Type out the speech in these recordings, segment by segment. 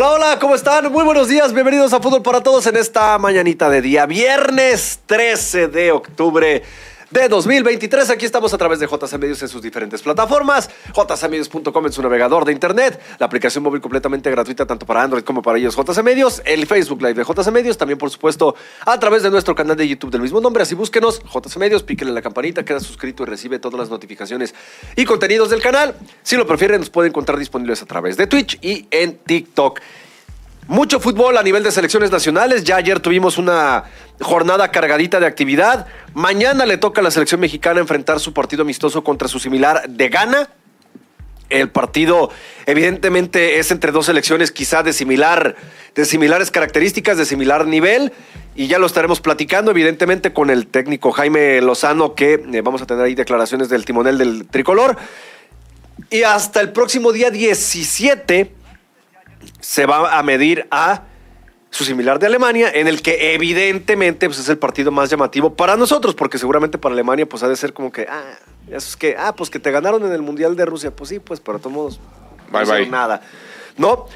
Hola, hola, ¿cómo están? Muy buenos días, bienvenidos a Fútbol para Todos en esta mañanita de día, viernes 13 de octubre de 2023. Aquí estamos a través de JC Medios en sus diferentes plataformas, jcmedios.com en su navegador de internet, la aplicación móvil completamente gratuita tanto para Android como para ellos JC Medios, el Facebook Live de JC Medios, también por supuesto a través de nuestro canal de YouTube del mismo nombre, así búsquenos JC Medios, píquenle la campanita, queda suscrito y recibe todas las notificaciones y contenidos del canal. Si lo prefieren, nos pueden encontrar disponibles a través de Twitch y en TikTok. Mucho fútbol a nivel de selecciones nacionales. Ya ayer tuvimos una jornada cargadita de actividad. Mañana le toca a la selección mexicana enfrentar su partido amistoso contra su similar de Ghana. El partido, evidentemente, es entre dos selecciones quizá de similar, de similares características, de similar nivel. Y ya lo estaremos platicando, evidentemente, con el técnico Jaime Lozano, que eh, vamos a tener ahí declaraciones del timonel del tricolor. Y hasta el próximo día 17 se va a medir a su similar de Alemania, en el que evidentemente pues, es el partido más llamativo para nosotros, porque seguramente para Alemania pues ha de ser como que, ah, eso es que, ah, pues que te ganaron en el Mundial de Rusia, pues sí, pues, pero de todos modos, Bye, no bye. nada. ¿No?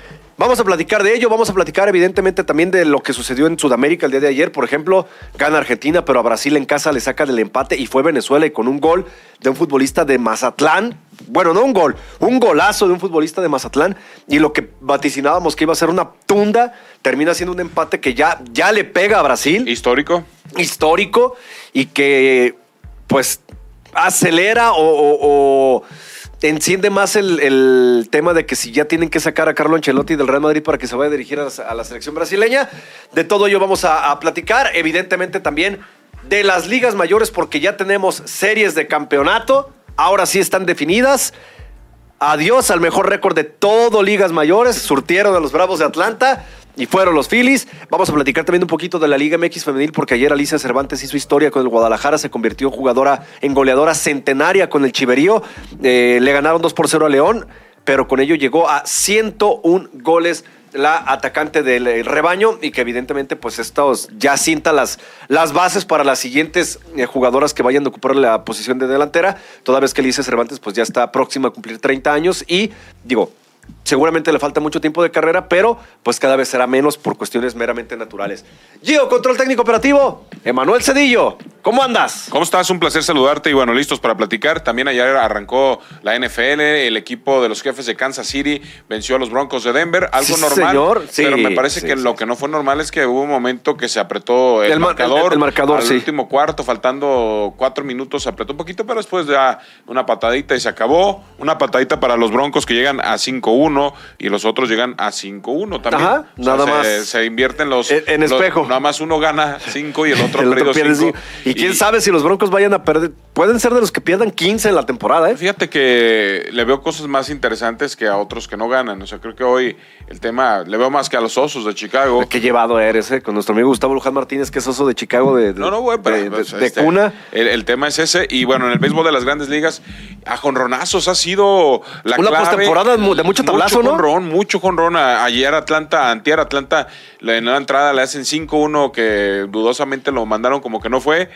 Vamos a platicar de ello, vamos a platicar evidentemente también de lo que sucedió en Sudamérica el día de ayer. Por ejemplo, gana Argentina, pero a Brasil en casa le saca del empate y fue Venezuela y con un gol de un futbolista de Mazatlán. Bueno, no un gol, un golazo de un futbolista de Mazatlán. Y lo que vaticinábamos que iba a ser una tunda, termina siendo un empate que ya, ya le pega a Brasil Histórico. histórico y que pues acelera o, o- o enciende más el, el tema de que si ya tienen que sacar a Carlo Ancelotti del Real Madrid para que se vaya a dirigir a la, selección brasileña. De todo ello vamos a, a platicar. Evidentemente también de las ligas mayores porque ya tenemos series de campeonato. Ahora sí están definidas. Adiós al mejor récord de todo ligas mayores. Surtieron a los Bravos de Atlanta y fueron los Phillies. Vamos a platicar también un poquito de la Liga MX femenil porque ayer Alicia Cervantes hizo historia con el Guadalajara, se convirtió en jugadora, en goleadora centenaria con el Chiverío. Eh, le ganaron 2 por 0 a León, pero con ello llegó a 101 goles la atacante del eh, rebaño y que evidentemente pues estos ya sienta las, las bases para las siguientes eh, jugadoras que vayan a ocupar la posición de delantera, toda vez que Alicia Cervantes pues ya está próxima a cumplir 30 años y digo, seguramente le falta mucho tiempo de carrera, pero pues cada vez será menos por cuestiones meramente naturales. Gio, control técnico operativo, Emanuel Cedillo, ¿cómo andas? ¿Cómo estás? Un placer saludarte y bueno, listos para platicar. También ayer arrancó la NFL, el equipo de los jefes de Kansas City venció a los Broncos de Denver, algo Sí, normal. señor. Sí, pero me parece sí, que lo que no fue normal es que hubo un momento que se apretó el, El mar- marcador. el- el marcador, al último cuarto, faltando cuatro minutos, se apretó un poquito, pero después ya una patadita y se acabó. Una patadita para los Broncos que llegan a 5-1 y los otros llegan a 5-1 también. Ajá, O sea, nada se- más. Se invierten los. En- en los- espejo. Nada más uno gana 5 y el otro, El otro perdido pierde cinco. cinco. Y quién sabe si los Broncos vayan a perder. Pueden ser de los que pierdan 15 en la temporada, ¿eh? Fíjate que le veo cosas más interesantes que a otros que no ganan. O sea, creo que hoy el tema le veo más que a los osos de Chicago. Qué llevado eres, ¿eh? Con nuestro amigo Gustavo Luján Martínez, que es oso de Chicago de, de- No, no, güey, pero de, pues, de- este, cuna. El, el tema es ese. Y bueno, en el béisbol de las grandes ligas, a jonronazos ha sido la Una clave. postemporada mu- de mucho tablazo, ¿no? jonrón, mucho jonrón. Ayer Atlanta, antier Atlanta, la- en la entrada le hacen 5-1 que dudosamente lo mandaron como que no fue.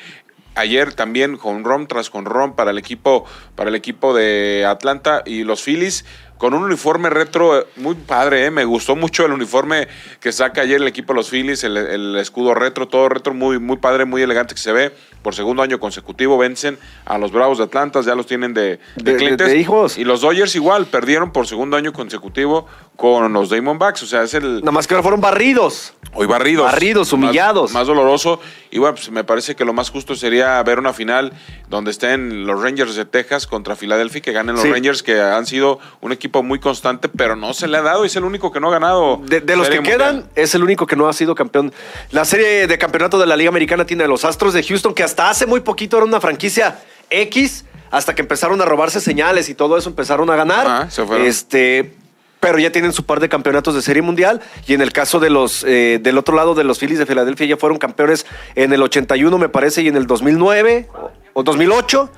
Ayer también jonrón tras jonrón para el equipo para el equipo de Atlanta y los Phillies con un uniforme retro eh, muy padre, eh. me gustó mucho el uniforme que saca ayer el equipo de los Phillies, el, el escudo retro, todo retro, muy, muy padre, muy elegante que se ve. Por segundo año consecutivo vencen a los Bravos de Atlanta, ya los tienen de, de, De- de- clientes. de hijos. Y los Dodgers igual, perdieron por segundo año consecutivo con los Diamondbacks, o sea, es el... Nada más que ahora fueron barridos. Hoy barridos. Barridos, humillados. Más, doloroso. Y bueno, pues me parece que lo más justo sería ver una final donde estén los Rangers de Texas contra Filadelfia que ganen los Sí. Rangers, que han sido un equipo muy constante, pero no se le ha dado y es el único que no ha ganado. De, de los que quedan, es el único que no ha sido campeón. La serie de campeonato de la Liga Americana tiene a los Astros de Houston, que hasta hace muy poquito era una franquicia X, hasta que empezaron a robarse señales y todo eso empezaron a ganar. Ajá, se fueron. Este. Pero ya tienen su par de campeonatos de serie mundial. Y en el caso de los eh, del otro lado de los Phillies de Filadelfia, ya fueron campeones en el 81, me parece, y en el 2009 o, o 2008.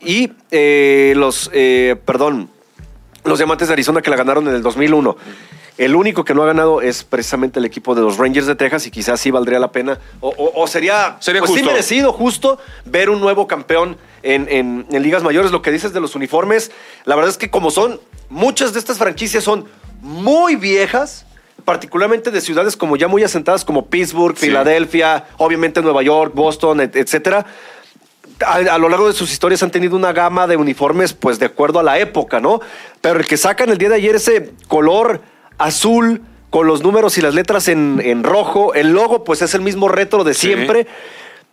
Y eh, los, eh, perdón, los Diamantes de Arizona que la ganaron en el 2001. El único que no ha ganado es precisamente el equipo de los Rangers de Texas y quizás sí valdría la pena o, o- o sería, Sería pues sí justo. merecido, justo ver un nuevo campeón en, en- en ligas mayores. Lo que dices de los uniformes, la verdad es que como son, muchas de estas franquicias son muy viejas, particularmente de ciudades como ya muy asentadas como Pittsburgh. Filadelfia, obviamente Nueva York, Boston, et- etcétera. A, a lo largo de sus historias han tenido una gama de uniformes, pues de acuerdo a la época, ¿no? Pero el que sacan el día de ayer ese color azul con los números y las letras en, en rojo, el logo, pues es el mismo retro de Sí. siempre,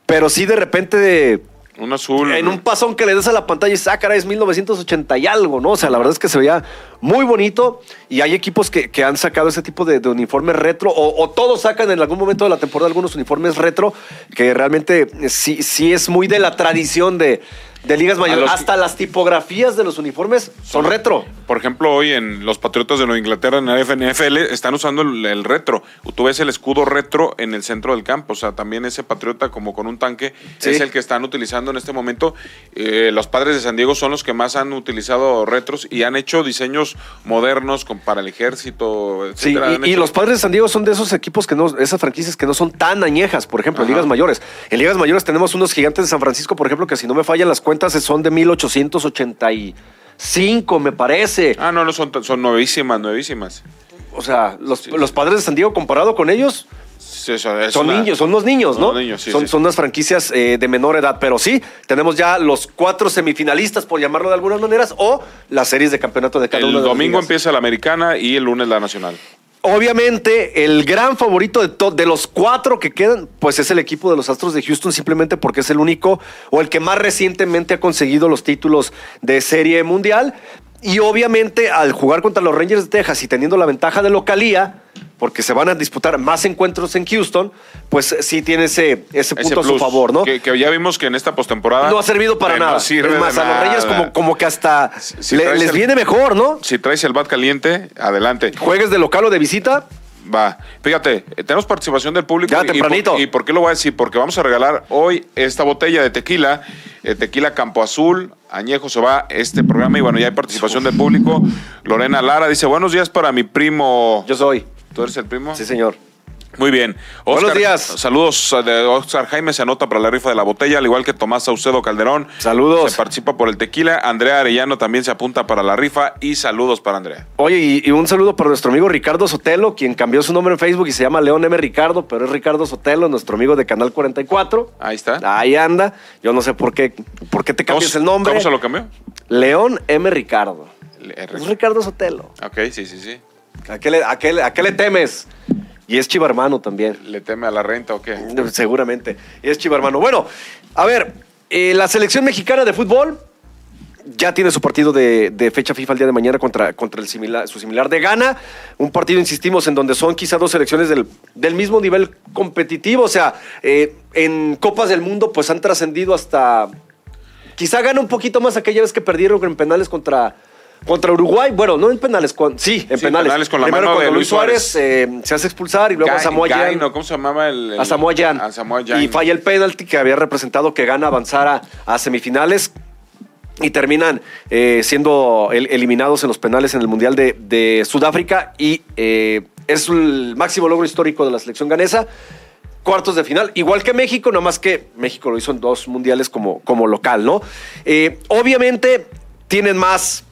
pero sí de repente de, Un azul. en un pasón que le des a la pantalla y dices, ah, es 1980 y algo, ¿no? O sea, la verdad es que se veía muy bonito y hay equipos que, que han sacado ese tipo de, de uniformes retro o, o todos sacan en algún momento de la temporada algunos uniformes retro que realmente sí, sí es muy de la tradición de, de ligas mayores. Hasta las tipografías de los uniformes son retro. Por ejemplo, hoy en los Patriotas de Nueva Inglaterra en la NFL están usando el, el retro. Tú ves el escudo retro en el centro del campo. O sea, también ese Patriota como con un tanque Sí. es el que están utilizando en este momento. Eh, los padres de San Diego son los que más han utilizado retros y han hecho diseños modernos con, para el ejército, Sí, etcétera. Han y, los padres de San Diego son de esos equipos que no, esas franquicias que no son tan añejas, por ejemplo, en ligas mayores. En ligas mayores tenemos unos gigantes de San Francisco, por ejemplo, que si no me fallan las cuentas son de 1885, me parece. Ah, no, no, son, son nuevísimas, nuevísimas. O sea, los, los padres de San Diego comparado con ellos Sí, eso es son niños, son unos niños, ¿no? Son niños, sí, son, sí. son unas franquicias eh, de menor edad, pero sí, tenemos ya los cuatro semifinalistas, por llamarlo de algunas maneras, o las series de campeonato de cada El una de las domingo empieza la americana y el lunes la nacional. Obviamente, el gran favorito de, de los cuatro que quedan, pues es el equipo de los Astros de Houston, simplemente porque es el único o el que más recientemente ha conseguido los títulos de Serie Mundial. Y obviamente, al jugar contra los Rangers de Texas y teniendo la ventaja de localía, porque se van a disputar más encuentros en Houston, pues sí tiene ese, ese Ese punto a su favor, ¿no? Que, que ya vimos que en esta postemporada. No ha servido para nada. No sirve es más, de a los nada. como, como que hasta Si le- traes les el- viene mejor, ¿no? Si traes el bat caliente, adelante. Juegues de local o de visita, Va. Fíjate, eh, tenemos participación del público. Ya, y- y por- tempranito. Y, por qué lo voy a decir? Porque vamos a regalar hoy esta botella de tequila, eh, tequila Campo Azul. Añejo se va este programa y bueno, ya hay participación del público. Lorena Lara dice: Buenos días para mi primo. yo soy. ¿Tú eres el primo? Sí, señor. Muy bien. Buenos días. Saludos de Oscar Jaime, se anota para la rifa de la botella, al igual que Tomás Saucedo Calderón. Saludos. Se participa por el tequila. Andrea Arellano también se apunta para la rifa y saludos para Andrea. Oye, y, y un saludo para nuestro amigo Ricardo Sotelo, quien cambió su nombre en Facebook y se llama León M. Ricardo, pero es Ricardo Sotelo, nuestro amigo de Canal 44. Ahí está. Ahí anda. Yo no sé por qué, por qué te ¿Cómo, cambias el nombre. ¿Cómo se lo cambió? León M. Ricardo. Es Ricardo Sotelo. Ok, sí, sí, sí. ¿A qué, le, a qué a qué le temes? Y es chiva hermano también. ¿Le teme a la renta o qué? Seguramente. Y es chiva hermano. Bueno, a ver, eh, la selección mexicana de fútbol ya tiene su partido de, de fecha FIFA el día de mañana contra, contra el similar, su similar de Ghana. Un partido, insistimos, en donde son quizá dos selecciones del, del mismo nivel competitivo. O sea, eh, en Copas del Mundo pues han trascendido hasta... Quizá gana un poquito más aquella vez que perdieron en penales contra... Contra Uruguay, bueno, no en penales, con, sí, en Sí, penales. penales con la Primero mano cuando Luis Luis Suárez, eh, se hace expulsar y luego a Samoa Gaino, ¿Cómo se llamaba el, el- a Samoa Gyan. A Samoa Gyan. Y falla el penalti que había representado que Gana avanzara a semifinales y terminan eh, siendo el- eliminados en los penales en el Mundial de, de Sudáfrica y eh, es el máximo logro histórico de la selección ganesa. Cuartos de final, igual que México, nada más que México lo hizo en dos mundiales como, como local, ¿no? Obviamente tienen más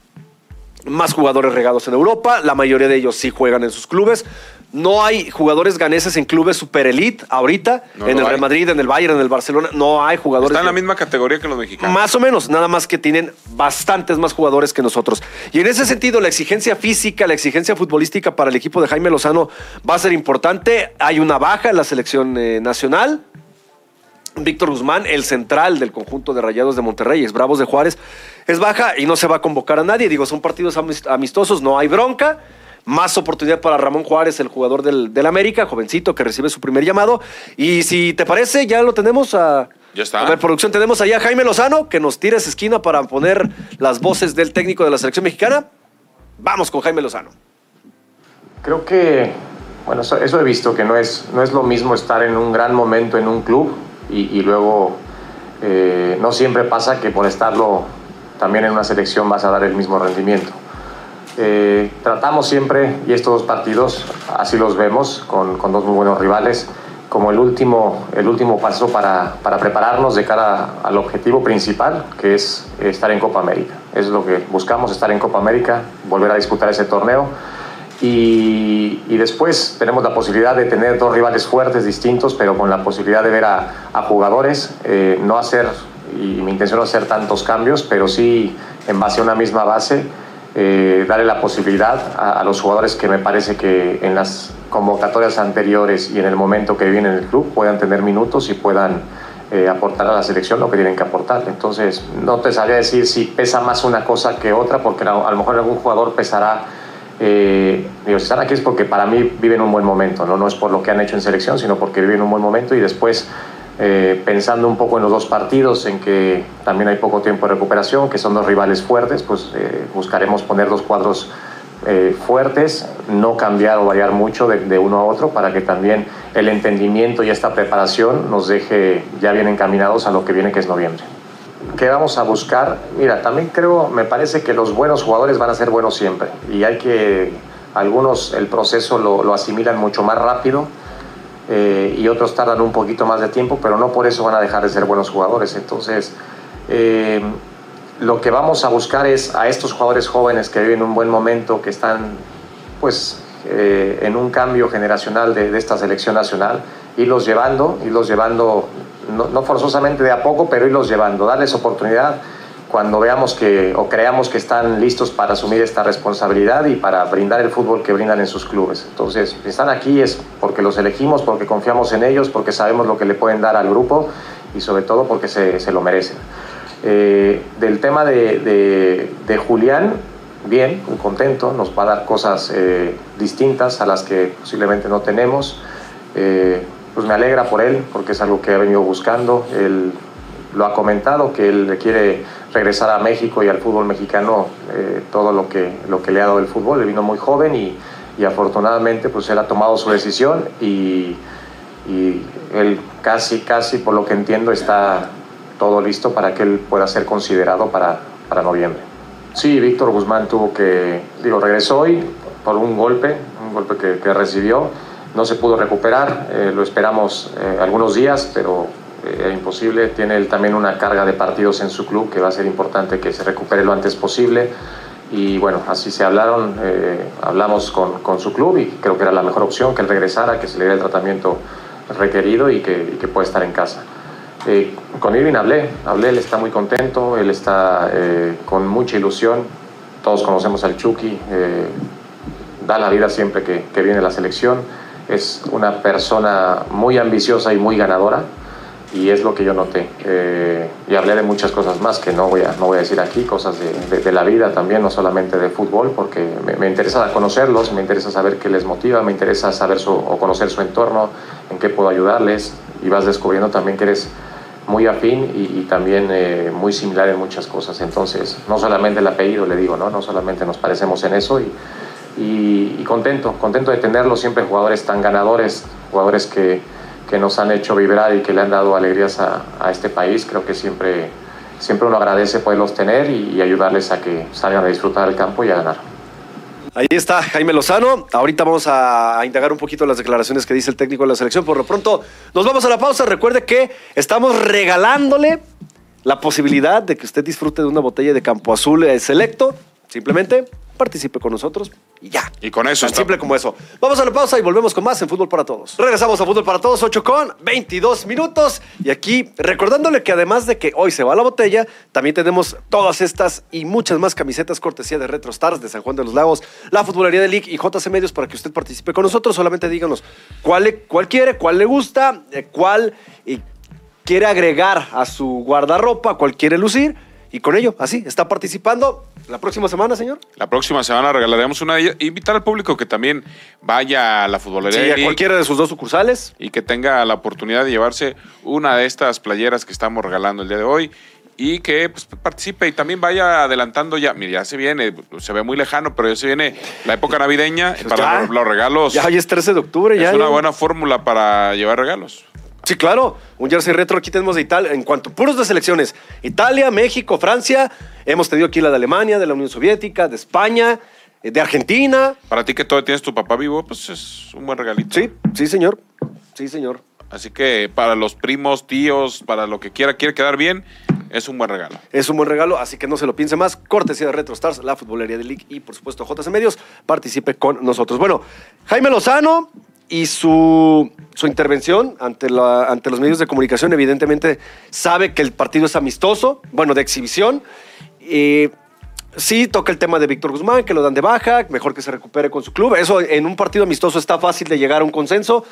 más jugadores regados en Europa, la mayoría de ellos sí juegan en sus clubes. No hay jugadores ganeses en clubes super elite ahorita, No en el. Real Madrid, en el Bayern, en el Barcelona, no hay jugadores. Está en la misma categoría que los mexicanos. más o menos, nada más que tienen bastantes más jugadores que nosotros. Y en ese sentido, la exigencia física, la exigencia futbolística para el equipo de Jaime Lozano va a ser importante. Hay una baja en la selección eh, nacional. Víctor Guzmán, el central del conjunto de Rayados de Monterrey, es Bravos de Juárez, es baja y no se va a convocar a nadie. Digo, son partidos amis- amistosos, no hay bronca. Más oportunidad para Ramón Juárez, el jugador del, del América, jovencito que recibe su primer llamado. Y si te parece, ya lo tenemos a. Ya está. A ver, producción, tenemos allá a Jaime Lozano, que nos tira esa esquina para poner las voces del técnico de la selección mexicana. Vamos con Jaime Lozano. Creo que, bueno, eso, eso he visto, que no es, no es lo mismo estar en un gran momento en un club y, y luego eh, no siempre pasa que por estarlo también en una selección vas a dar el mismo rendimiento. Eh, tratamos siempre, y estos dos partidos así los vemos, con, con dos muy buenos rivales, como el último, el último paso para, para prepararnos de cara al objetivo principal, que es estar en Copa América. Es lo que buscamos, estar en Copa América, volver a disputar ese torneo Y, después tenemos la posibilidad de tener dos rivales fuertes, distintos, pero con la posibilidad de ver a, jugadores, eh, no hacer, y mi intención no hacer tantos cambios, pero sí en base a una misma base, eh, darle la posibilidad a, los jugadores que me parece que en las convocatorias anteriores y en el momento que viven en el club puedan tener minutos y puedan eh, aportar a la selección lo que tienen que aportar. Entonces, no te sabría decir si pesa más una cosa que otra, porque a lo mejor algún jugador pesará eh, digo, si están aquí es porque para mí viven un buen momento, ¿no? no es por lo que han hecho en selección, sino porque viven un buen momento y después eh, pensando un poco en los dos partidos, en que también hay poco tiempo de recuperación, que son dos rivales fuertes, pues eh, buscaremos poner dos cuadros eh, fuertes, no cambiar o variar mucho de, de, uno a otro para que también el entendimiento y esta preparación nos deje ya bien encaminados a lo que viene que es noviembre. ¿Qué vamos a buscar? Mira, también creo, me parece que los buenos jugadores van a ser buenos siempre y hay que, algunos el proceso lo, asimilan mucho más rápido eh, y otros tardan un poquito más de tiempo, pero no por eso van a dejar de ser buenos jugadores. Entonces, eh, lo que vamos a buscar es a estos jugadores jóvenes que viven un buen momento, que están pues eh, en un cambio generacional de, de esta selección nacional, irlos llevando, irlos llevando no, no, forzosamente de a poco, pero irlos llevando, darles oportunidad cuando veamos que o creamos que están listos para asumir esta responsabilidad y para brindar el fútbol que brindan en sus clubes. Entonces, si están aquí es porque los elegimos, porque confiamos en ellos, porque sabemos lo que le pueden dar al grupo y sobre todo porque se, se lo merecen. Eh, del tema de, de, de, Julián, bien, muy contento, nos va a dar cosas eh, distintas a las que posiblemente no tenemos. Eh, pues me alegra por él, porque es algo que ha venido buscando. Él lo ha comentado, que él quiere regresar a México y al fútbol mexicano eh, todo lo que, lo que le ha dado el fútbol. Él vino muy joven y, y afortunadamente pues él ha tomado su decisión y, y, él casi, casi, por lo que entiendo, está todo listo para que él pueda ser considerado para, para noviembre. Sí, Víctor Guzmán tuvo que, digo, regresó hoy por un golpe, un golpe que, que recibió no se pudo recuperar, eh, lo esperamos eh, algunos días, pero eh, era imposible. Tiene él también una carga de partidos en su club que va a ser importante que se recupere lo antes posible. Y bueno, así se hablaron, hablamos con, con, su club y creo que era la mejor opción que él regresara, que se le diera el tratamiento requerido y que, que pueda estar en casa. Con Irving hablé, hablé, él está muy contento, él está con mucha ilusión. Todos conocemos al Chucky, da la vida siempre que, que viene la selección es una persona muy ambiciosa y muy ganadora y es lo que yo noté. Eh, y hablé de muchas cosas más que no voy a, no voy a decir aquí, cosas de, de, la vida también, no solamente de fútbol, porque me, me, interesa conocerlos, me interesa saber qué les motiva, me interesa saber su, o conocer su entorno, en qué puedo ayudarles y vas descubriendo también que eres muy afín y, también eh, muy similar en muchas cosas. Entonces, no solamente el apellido, le digo, no, no solamente nos parecemos en eso y, y, contento, contento de tenerlos siempre jugadores tan ganadores, jugadores que, que, nos han hecho vibrar y que le han dado alegrías a, a, este país. Creo que siempre, siempre uno agradece poderlos tener y, y ayudarles a que salgan a disfrutar el campo y a ganar. Ahí está Jaime Lozano. Ahorita vamos a, indagar un poquito las declaraciones que dice el técnico de la selección. Por lo pronto, nos vamos a la pausa. Recuerde que estamos regalándole la posibilidad de que usted disfrute de una botella de Campo Azul selecto. Simplemente participe con nosotros y ya. Y con eso. Tan está... simple como eso. Vamos a la pausa y volvemos con más en Fútbol para Todos. Regresamos a Fútbol para Todos, 8 con 22 minutos. Y aquí recordándole que además de que hoy se va la botella, también tenemos todas estas y muchas más camisetas cortesía de Retro Stars de San Juan de los Lagos, la Futbolería de League y JC Medios para que usted participe con nosotros. Solamente díganos cuál, le, cuál quiere, cuál le gusta, eh, cuál y quiere agregar a su guardarropa, cuál quiere lucir. Y con ello, así, está participando ¿La próxima semana, señor? La próxima semana regalaremos una de ellas. Invitar al público que también vaya a la futbolería. Sí, a cualquiera de sus dos sucursales. Y que tenga la oportunidad de llevarse una de estas playeras que estamos regalando el día de hoy. Y que pues, participe y también vaya adelantando ya. Mira, ya se viene, se ve muy lejano, pero ya se viene la época navideña pues para los, los, regalos. Ya hoy es 13 de octubre, es ya. Es una ya. buena fórmula para llevar regalos. Sí, claro. Un jersey retro aquí tenemos de Italia, en cuanto puros de selecciones. Italia, México, Francia. Hemos tenido aquí la de Alemania, de la Unión Soviética, de España, eh, de Argentina. Para ti que todavía tienes tu papá vivo, pues es un buen regalito. Sí, sí, señor. Sí, señor. Así que para los primos, tíos, para lo que quiera, quiere quedar bien, es un buen regalo. Es un buen regalo, así que no se lo piense más. Cortesía de Retro Stars, la futbolería de League y, por supuesto, JC Medios. Participe con nosotros. Bueno, Jaime Lozano y su, su intervención ante, la, ante los medios de comunicación, evidentemente, sabe que el partido es amistoso, bueno, de exhibición. Y sí, toca el tema de Víctor Guzmán, que lo dan de baja, mejor que se recupere con su club. Eso en un partido amistoso está fácil de llegar a un consenso.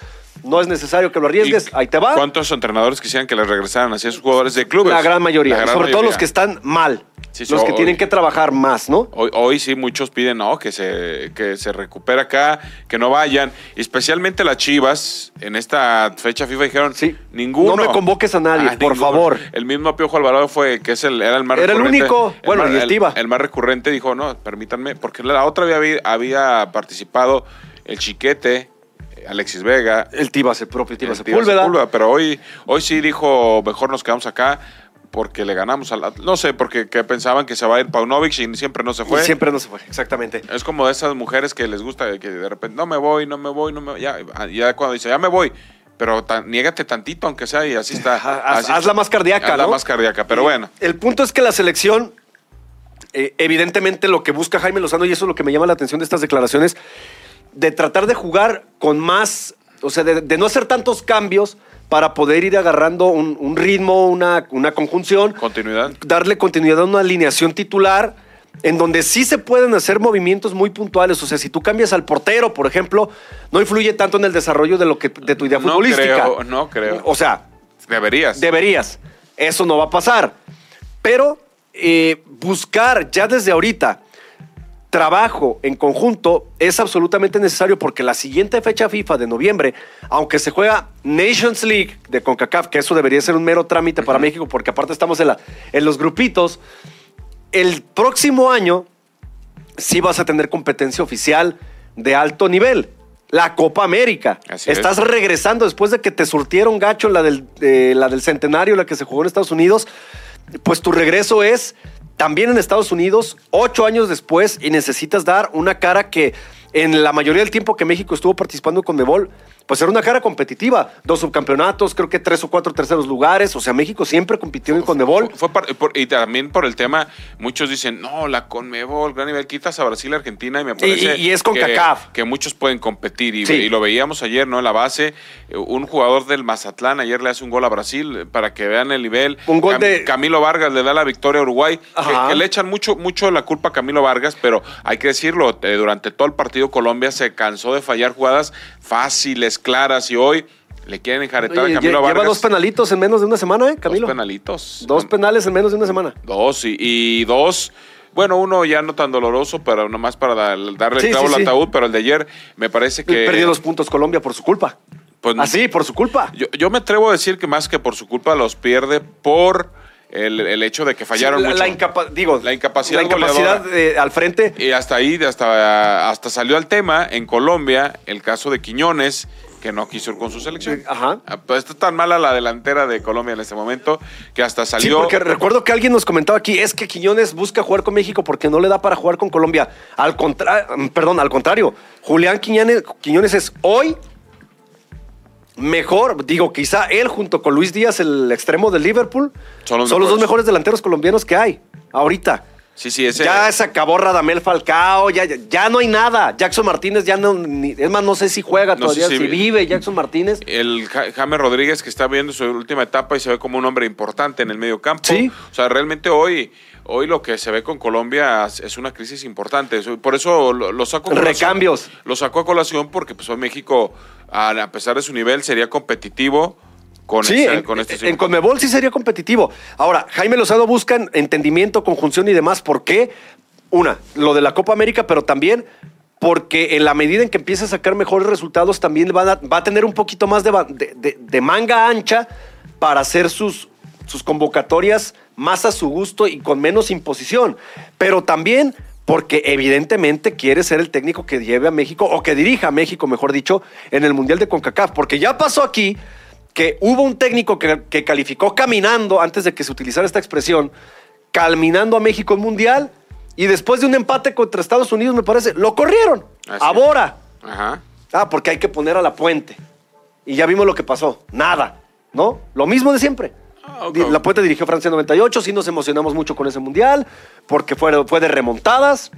No es necesario que lo arriesgues, ¿Y ahí te va. ¿Cuántos entrenadores quisieran que les regresaran así a sus jugadores de clubes? La gran mayoría, La gran sobre todo mayoría. los que están mal, Sí, sí, los que hoy- tienen que trabajar más, ¿no? Hoy, hoy sí muchos piden no, que se, que se recupere acá, que no vayan. Especialmente las Chivas, en esta fecha FIFA dijeron, Sí. ninguno. No me convoques a nadie, por favor. El mismo Piojo Alvarado fue, que es el, era el más Era el recurrente. único. Bueno, más- y el Tiva. El más recurrente dijo, no, permítanme, porque la otra había, había participado el Chiquete, Alexis Vega, El Tivas, el propio Tiva Sepúlveda. Sepúlveda, pero hoy, hoy sí dijo, mejor nos quedamos acá porque le ganamos al... No sé, porque que pensaban que se va a ir Paunovic y siempre no se Y fue. siempre no se fue, exactamente. Es como de esas mujeres que les gusta que de repente no me voy, no me voy, no me voy. Ya, ya cuando dice ya me voy, pero tan- niégate tantito aunque sea y así está. Haz, así- hazla más cardíaca, hazla ¿no? más cardíaca, pero Y bueno. El punto es que la selección, eh, evidentemente lo que busca Jaime Lozano, y eso es lo que me llama la atención de estas declaraciones, de tratar de jugar con más, o sea, de, de no hacer tantos cambios para poder ir agarrando un, un ritmo, una, una conjunción, Continuidad. darle continuidad a una alineación titular en donde sí se pueden hacer movimientos muy puntuales. O sea, si tú cambias al portero, por ejemplo, no influye tanto en el desarrollo de, lo que, de tu idea No futbolística. creo, no creo. O sea, Deberías. Deberías. Eso no va a pasar. Pero eh, buscar ya desde ahorita trabajo en conjunto es absolutamente necesario porque la siguiente fecha FIFA de noviembre, aunque se juega Nations League de CONCACAF, que eso debería ser un mero trámite para México porque aparte estamos en, la, en los grupitos, el próximo año sí vas a tener competencia oficial de alto nivel. La Copa América. Así es. Estás regresando después de que te surtieron gacho la del, eh, la del centenario, la que se jugó en Estados Unidos. Pues tu regreso es también en Estados Unidos, ocho años después, y necesitas dar una cara que en la mayoría del tiempo que México estuvo participando con Mebol, pues era una cara competitiva. Dos subcampeonatos, creo que tres o cuatro terceros lugares. O sea, México siempre compitió en Conmebol. Fue por- y también por el tema, muchos dicen, no, la Conmebol, gran nivel, quitas a Brasil y Argentina y me parece y es con que, CACAF. que muchos pueden competir y, Sí. y lo veíamos ayer, ¿no? En la base, eh, un jugador del Mazatlán ayer le hace un gol a Brasil eh, para que vean el nivel. Un gol de- Camilo Vargas le da la victoria a Uruguay, que, Ajá. que le echan mucho, mucho la culpa a Camilo Vargas, pero hay que decirlo, eh, durante todo el partido Colombia se cansó de fallar jugadas fáciles, claras y hoy le quieren enjaretar Oye, a Camilo lle- Vargas. lleva dos penalitos en menos de una semana, ¿eh, Camilo? Dos penalitos. Dos penales en menos de una semana. Dos y, y dos. Bueno, uno ya no tan doloroso, pero nomás para da- darle Sí, el clavo sí, al sí. ataúd, pero el de ayer me parece que... Perdió dos puntos Colombia por su culpa. Pues, Así, por su culpa. Yo, yo me atrevo a decir que más que por su culpa los pierde por el, el hecho de que fallaron la, mucho. la incapa- digo, La incapacidad la incapacidad eh, al frente. Y hasta ahí, hasta, hasta salió al tema en Colombia el caso de Quiñones, que no quiso ir con su selección. Ajá. Ah, Pues está tan mala la delantera de Colombia en este momento que hasta Sí, salió... porque recuerdo que alguien nos comentaba aquí, es que Quiñones busca jugar con México porque no le da para jugar con Colombia. Al contrario, perdón, al contrario, Julián Quiñones, Quiñones es hoy mejor, digo, quizá él junto con Luis Díaz, el extremo del Liverpool, Son los dos mejores. mejores delanteros colombianos que hay ahorita. Sí, sí, ese... Ya se acabó Radamel Falcao, ya, ya, ya no hay nada. Jackson Martínez ya no, ni- es más, no sé si juega No sé todavía, si si vi- vive Jackson Martínez. el Ja- James Rodríguez que está viendo su última etapa y se ve como un hombre importante en el medio campo. Sí. O sea, realmente hoy, hoy lo que se ve con Colombia es- es una crisis importante. Eso- Por eso lo, lo saco a colación. Recambios. Lo sacó a colación porque pues hoy México, a, a pesar de su nivel, sería competitivo con, Sí, en, con este en Conmebol sí sería competitivo. Ahora, Jaime Lozano busca entendimiento, conjunción y demás. ¿Por qué? Una, lo de la Copa América, pero también porque en la medida en que empiece a sacar mejores resultados, también va a, va a tener un poquito más de manga ancha para hacer sus, sus convocatorias más a su gusto y con menos imposición. Pero también porque evidentemente quiere ser el técnico que lleve a México, o que dirija a México, mejor dicho, en el Mundial de CONCACAF. Porque ya pasó aquí que hubo un técnico que, que calificó caminando, antes de que se utilizara esta expresión, caminando a México en Mundial, y después de un empate contra Estados Unidos, me parece, lo corrieron. Así a es. Bora. Ajá. Ah, porque hay que poner a la puente. Y ya vimos lo que pasó. Nada. ¿No? Lo mismo de siempre. Ah, La Puente dirigió Francia 98, sí nos emocionamos mucho con ese mundial, porque fue, fue de remontadas.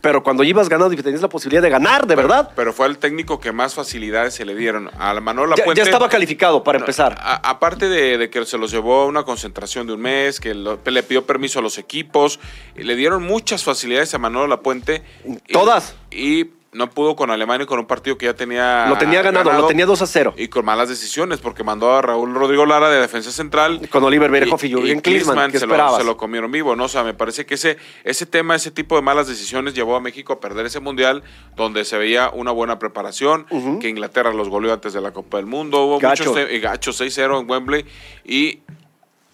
Pero cuando ibas ganando y tenías la posibilidad de ganar, de verdad, Pero fue el técnico que más facilidades se le dieron. A Manolo ya, Lapuente. ya estaba calificado para empezar. A- aparte de, de que se los llevó a una concentración de un mes, que lo- le pidió permiso a los equipos, le dieron muchas facilidades a Manolo Lapuente. y- Todas. Y, no pudo con Alemania con un partido que ya tenía. Lo tenía ganado, lo tenía 2 a 0. Y con malas decisiones, porque mandó a Raúl Rodrigo Lara de defensa central. Con Oliver Berhoff y Jürgen Klinsmann, ¿qué se, lo, se lo comieron vivo, ¿no? O sea, me parece que ese, ese tema, ese tipo de malas decisiones llevó a México a perder ese mundial donde se veía una buena preparación, que Inglaterra los goleó antes de la Copa del Mundo, hubo Gacho. muchos gachos 6-0 en Wembley y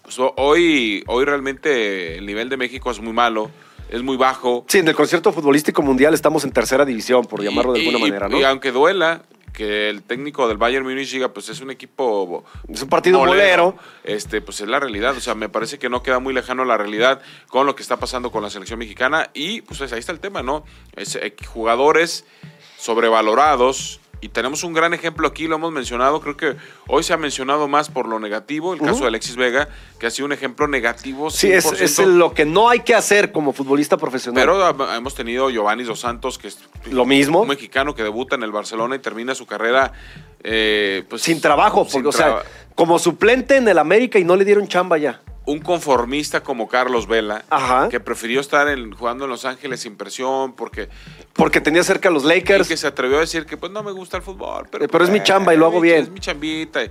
pues, ho- hoy, hoy realmente el nivel de México es muy malo, es muy bajo. Sí, en el concierto futbolístico mundial estamos en tercera división, por llamarlo de Y- alguna y- manera, ¿no? Y aunque duela que el técnico del Bayern Múnich diga, pues es un equipo Es un partido molero. este, pues es la realidad. O sea, me parece que no queda muy lejano la realidad con lo que está pasando con la selección mexicana. Y pues ahí está el tema, ¿no? Es, eh, jugadores sobrevalorados. Y tenemos un gran ejemplo aquí, lo hemos mencionado. Creo que hoy se ha mencionado más por lo negativo, el caso de Alexis Vega, que ha sido un ejemplo negativo. Sí, es, 100%. es lo que no hay que hacer como futbolista profesional. Pero ha- hemos tenido Giovanni Dos Santos, que es Lo mismo. un mexicano que debuta en el Barcelona y termina su carrera eh, pues, sin trabajo, sin porque, o sea, como suplente en el América y no le dieron chamba ya. Un conformista como Carlos Vela, Ajá. que prefirió estar en- jugando en Los Ángeles sin presión, porque Porque tenía cerca a los y Lakers. que se atrevió a decir que pues no me gusta el fútbol, pero, Eh, pero es mi chamba y lo hago mi- bien. Es mi chambita.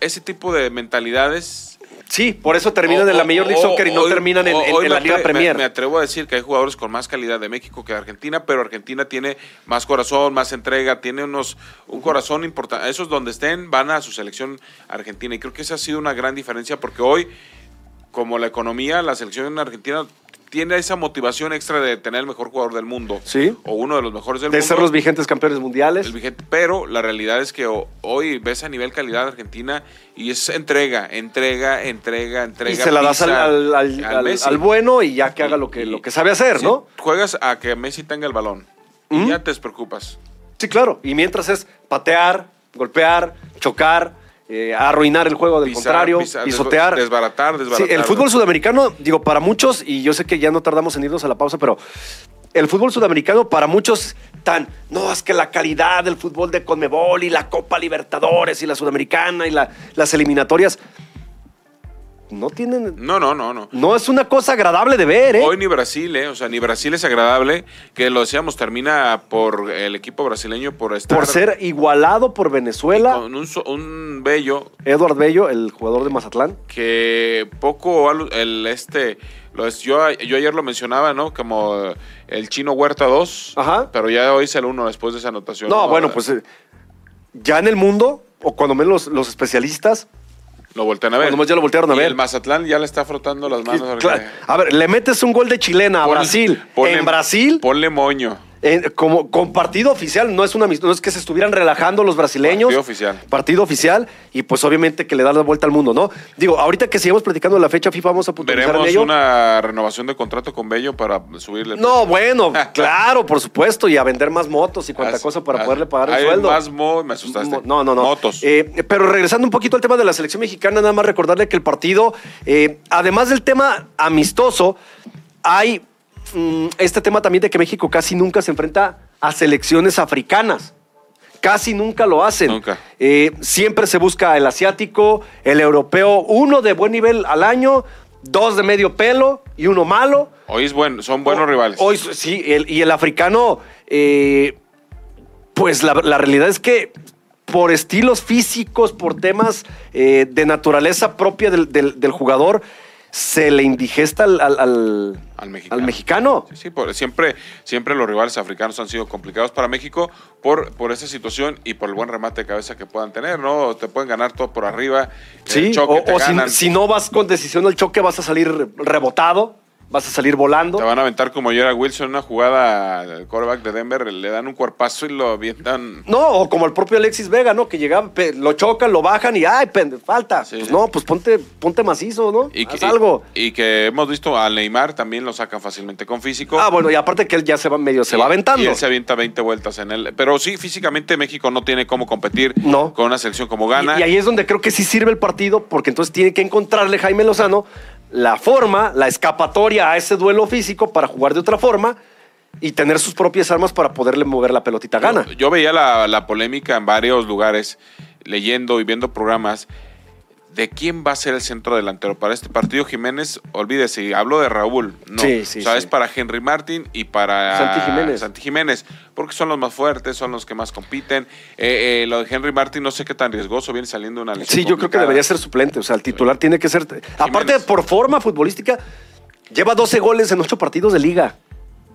Ese tipo de mentalidades. Sí, por eso terminan en la Major League Soccer y no hoy- terminan en, la Liga Premier. Me, me atrevo a decir que hay jugadores con más calidad de México que de Argentina, pero Argentina tiene más corazón, más entrega, tiene unos un corazón importante. Esos donde estén van a su selección argentina y creo que esa ha sido una gran diferencia porque hoy, como la economía, la selección argentina tiene esa motivación extra de tener el mejor jugador del mundo Sí. o uno de los mejores del de mundo. ser los vigentes campeones mundiales. El vigente, pero la realidad es que ho- hoy ves a nivel calidad Argentina y es entrega, entrega, entrega, entrega. y se la das al, bueno y ya que haga lo que, lo que sabe hacer, Sí, ¿no? Juegas a que Messi tenga el balón y ¿Mm? ya te despreocupas. Sí, claro. Y mientras es patear, golpear, chocar, eh, arruinar el juego del Pisar, contrario, pisar, pisotear. desba- desbaratar, Sí, desbaratar. el fútbol sudamericano, digo, para muchos, y yo sé que ya no tardamos en irnos a la pausa, pero el fútbol sudamericano para muchos tan, no, es que la calidad del fútbol de Conmebol y la Copa Libertadores y la Sudamericana y la- las eliminatorias, no tienen, No, no, no, no. no es una cosa agradable de ver, ¿eh? Hoy ni Brasil, ¿eh? O sea, ni Brasil es agradable. Que lo decíamos, termina por el equipo brasileño por estar. por ser igualado por Venezuela, Con un, bello Edward Bello, el jugador de Mazatlán. que poco el este lo es, yo, yo ayer lo mencionaba no como el chino Huerta 2 Ajá. pero ya hoy es el 1 después de esa anotación No, bueno, pues eh, ya en el mundo, o cuando menos los, los especialistas, lo voltean a ver cuando más ya lo voltearon a Y ver. el Mazatlán ya le está frotando las manos Claro. A ver, le metes un gol de chilena a Ponle- Brasil. ponle- en Brasil, ponle moño como con partido oficial, no es una no es que se estuvieran relajando los brasileños. Partido oficial. Partido oficial, y pues obviamente que le da la vuelta al mundo, ¿no? Digo, ahorita que sigamos platicando de la fecha FIFA, vamos a puntualizar en ello. una renovación de contrato con Bello para subirle el No, bueno, claro, por supuesto, y a vender más motos y cuanta cosa para poderle pagar el sueldo. más mo me asustaste No, no, no. motos Eh, pero regresando un poquito al tema de la selección mexicana, nada más recordarle que el partido, eh, además del tema amistoso, hay este tema también de que México casi nunca se enfrenta a selecciones africanas. Casi nunca lo hacen. Nunca. Eh, siempre se busca el asiático, el europeo, uno de buen nivel al año, dos de medio pelo y uno malo. hoy es bueno son buenos rivales Hoy sí, el- y el africano, eh, pues la, la realidad es que por estilos físicos, por temas eh, de naturaleza propia del, del- del jugador, se le indigesta al, al- al- Al mexicano. Sí, sí, por- siempre, siempre los rivales africanos han sido complicados para México por, por esa situación y por el buen remate de cabeza que puedan tener, ¿no? Te pueden ganar todo por arriba. Sí, el choque o, te o si, si no vas con decisión al choque, vas a salir rebotado vas a salir volando. Te van a aventar como ayer a Wilson una jugada al quarterback de Denver, le dan un cuerpazo y lo avientan. No, o como el propio Alexis Vega, ¿no? Que llegaba, pe- lo chocan, lo bajan y ¡ay, pende- falta! Sí. Pues no, pues ponte, ponte macizo, ¿no? Y Haz que, algo. Y, y que hemos visto a Neymar también lo sacan fácilmente con físico. Ah, bueno, y aparte que él ya se va medio, se Y- va aventando. Y él se avienta 20 vueltas en él. Pero sí, físicamente México no tiene cómo competir No. con una selección como Gana. Y, y ahí es donde creo que sí sirve el partido, porque entonces tiene que encontrarle Jaime Lozano la forma, la escapatoria a ese duelo físico para jugar de otra forma y tener sus propias armas para poderle mover la pelotita gana. Yo, yo veía la, la polémica en varios lugares, leyendo y viendo programas, de quién va a ser el centro delantero. Para este partido, Jiménez, olvídese, hablo de Raúl. No, Sí, sí, o sea, sí. es para Henry Martin y para Santi Jiménez. Santi Jiménez, porque son los más fuertes, son los que más compiten. Eh, eh, lo de Henry Martin no sé qué tan riesgoso viene saliendo una lesión Sí, yo creo que debería ser suplente. O sea, el titular tiene que ser. Aparte, por forma futbolística, lleva 12 goles en 8 partidos de liga.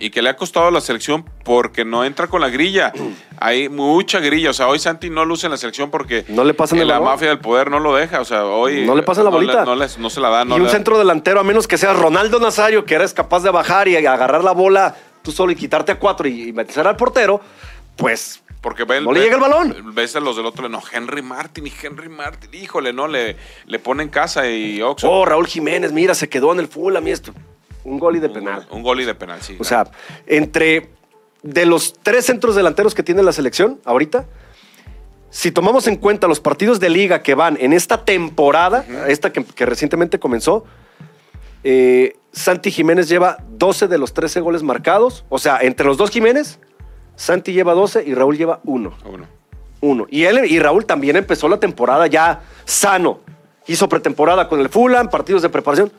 Y que le ha costado a la selección porque no entra con la grilla. Hay mucha grilla. O sea, hoy Santi no luce en la selección porque No le pasan la mafia del poder no lo deja. O sea, hoy. No le pasan la no bolita. no, les- no se la da. No y un centro delantero, a menos que sea Ronaldo Nazario, que eres capaz de bajar y agarrar la bola tú solo y quitarte a cuatro y, y meter al portero, pues Porque ven, No le llega el balón. Ves a los del otro, no, Henry Martin y Henry Martin. Híjole, no, le, le ponen casa y Oxo. Oh, Raúl Jiménez, mira, se quedó en el full a mí esto. Un gol y de penal. Un gol y de penal, sí. O sea, entre de los tres centros delanteros que tiene la selección ahorita, si tomamos en cuenta los partidos de liga que van en esta temporada, esta que, que recientemente comenzó, eh, Santi Jiménez lleva 12 de los 13 goles marcados. O sea, entre los dos Jiménez, Santi lleva 12 y Raúl lleva 1. Bueno. Uno. Y él y Raúl también empezó la temporada ya sano. Hizo pretemporada con el Fulham, partidos de preparación.